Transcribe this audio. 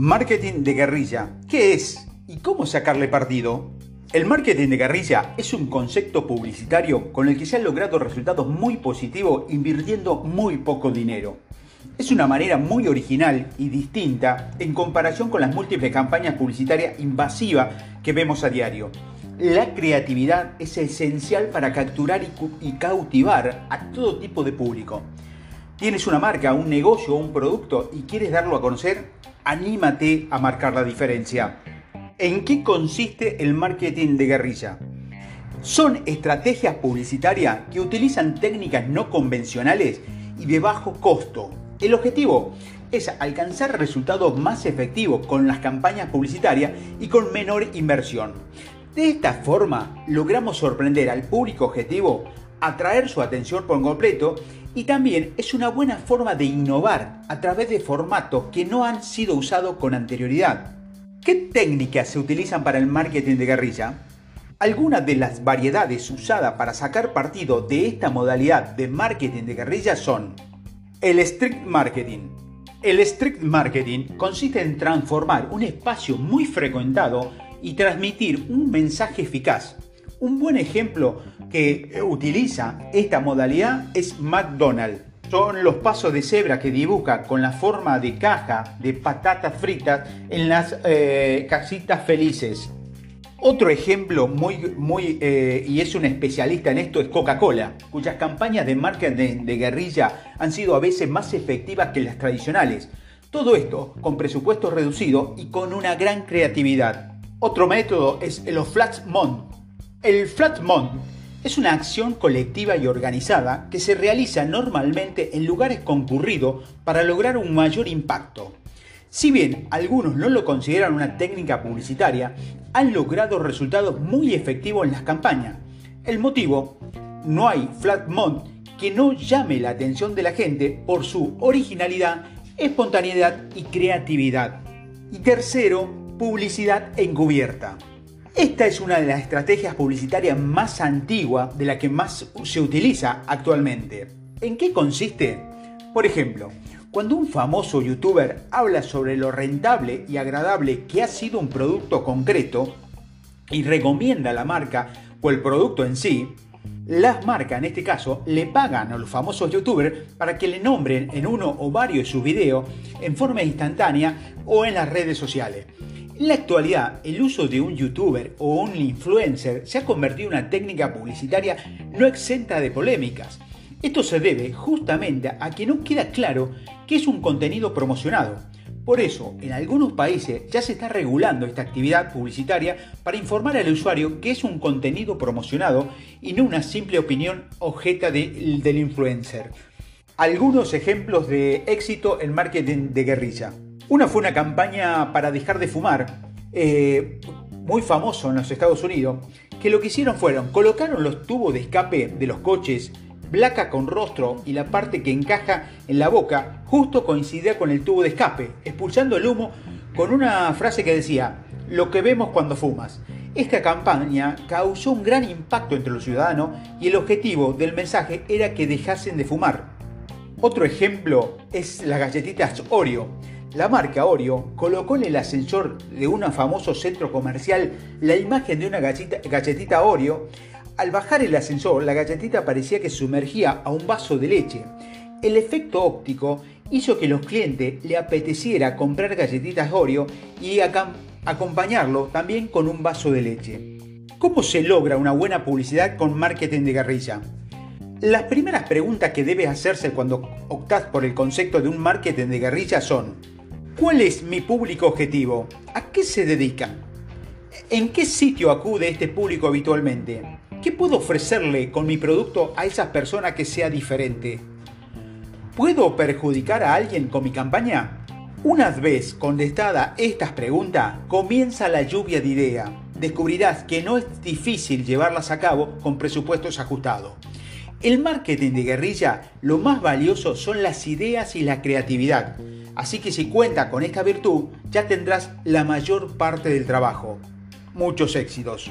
Marketing de guerrilla. ¿Qué es y cómo sacarle partido? El marketing de guerrilla es un concepto publicitario con el que se han logrado resultados muy positivos invirtiendo muy poco dinero. Es una manera muy original y distinta en comparación con las múltiples campañas publicitarias invasivas que vemos a diario. La creatividad es esencial para capturar y cautivar a todo tipo de público. ¿Tienes una marca, un negocio o un producto y quieres darlo a conocer? Anímate a marcar la diferencia. ¿En qué consiste el marketing de guerrilla? Son estrategias publicitarias que utilizan técnicas no convencionales y de bajo costo. El objetivo es alcanzar resultados más efectivos con las campañas publicitarias y con menor inversión. De esta forma logramos sorprender al público objetivo, atraer su atención por completo y también es una buena forma de innovar a través de formatos que no han sido usados con anterioridad. ¿Qué técnicas se utilizan para el marketing de guerrilla? Algunas de las variedades usadas para sacar partido de esta modalidad de marketing de guerrilla son el street marketing. El street marketing consiste en transformar un espacio muy frecuentado y transmitir un mensaje eficaz un buen ejemplo que utiliza esta modalidad es McDonald's. Son los pasos de cebra que dibuja con la forma de caja de patatas fritas en las eh, casitas felices. Otro ejemplo muy, muy eh, y es un especialista en esto es Coca-Cola, cuyas campañas de marketing de guerrilla han sido a veces más efectivas que las tradicionales. Todo esto con presupuesto reducido y con una gran creatividad. Otro método es el Flash Mon, el Flat es una acción colectiva y organizada que se realiza normalmente en lugares concurridos para lograr un mayor impacto. Si bien algunos no lo consideran una técnica publicitaria, han logrado resultados muy efectivos en las campañas. El motivo, no hay flat que no llame la atención de la gente por su originalidad, espontaneidad y creatividad. Y tercero, publicidad encubierta. Esta es una de las estrategias publicitarias más antiguas de la que más se utiliza actualmente. ¿En qué consiste? Por ejemplo, cuando un famoso youtuber habla sobre lo rentable y agradable que ha sido un producto concreto y recomienda la marca o el producto en sí, las marcas en este caso le pagan a los famosos youtubers para que le nombren en uno o varios de sus videos en forma instantánea o en las redes sociales. En la actualidad, el uso de un youtuber o un influencer se ha convertido en una técnica publicitaria no exenta de polémicas. Esto se debe justamente a que no queda claro qué es un contenido promocionado. Por eso, en algunos países ya se está regulando esta actividad publicitaria para informar al usuario que es un contenido promocionado y no una simple opinión objeta del influencer. Algunos ejemplos de éxito en marketing de guerrilla. Una fue una campaña para dejar de fumar, eh, muy famoso en los Estados Unidos, que lo que hicieron fueron, colocaron los tubos de escape de los coches, placa con rostro y la parte que encaja en la boca, justo coincidía con el tubo de escape, expulsando el humo con una frase que decía, lo que vemos cuando fumas. Esta campaña causó un gran impacto entre los ciudadanos y el objetivo del mensaje era que dejasen de fumar. Otro ejemplo es las galletitas Oreo la marca Oreo colocó en el ascensor de un famoso centro comercial la imagen de una galletita Oreo. Al bajar el ascensor, la galletita parecía que sumergía a un vaso de leche. El efecto óptico hizo que los clientes le apeteciera comprar galletitas Oreo y acompañarlo también con un vaso de leche. ¿Cómo se logra una buena publicidad con marketing de guerrilla? Las primeras preguntas que debes hacerse cuando optas por el concepto de un marketing de guerrilla son ¿Cuál es mi público objetivo? ¿A qué se dedica? ¿En qué sitio acude este público habitualmente? ¿Qué puedo ofrecerle con mi producto a esa persona que sea diferente? ¿Puedo perjudicar a alguien con mi campaña? Una vez contestada estas preguntas, comienza la lluvia de ideas. Descubrirás que no es difícil llevarlas a cabo con presupuestos ajustados. El marketing de guerrilla, lo más valioso son las ideas y la creatividad. Así que si cuenta con esta virtud, ya tendrás la mayor parte del trabajo. Muchos éxitos.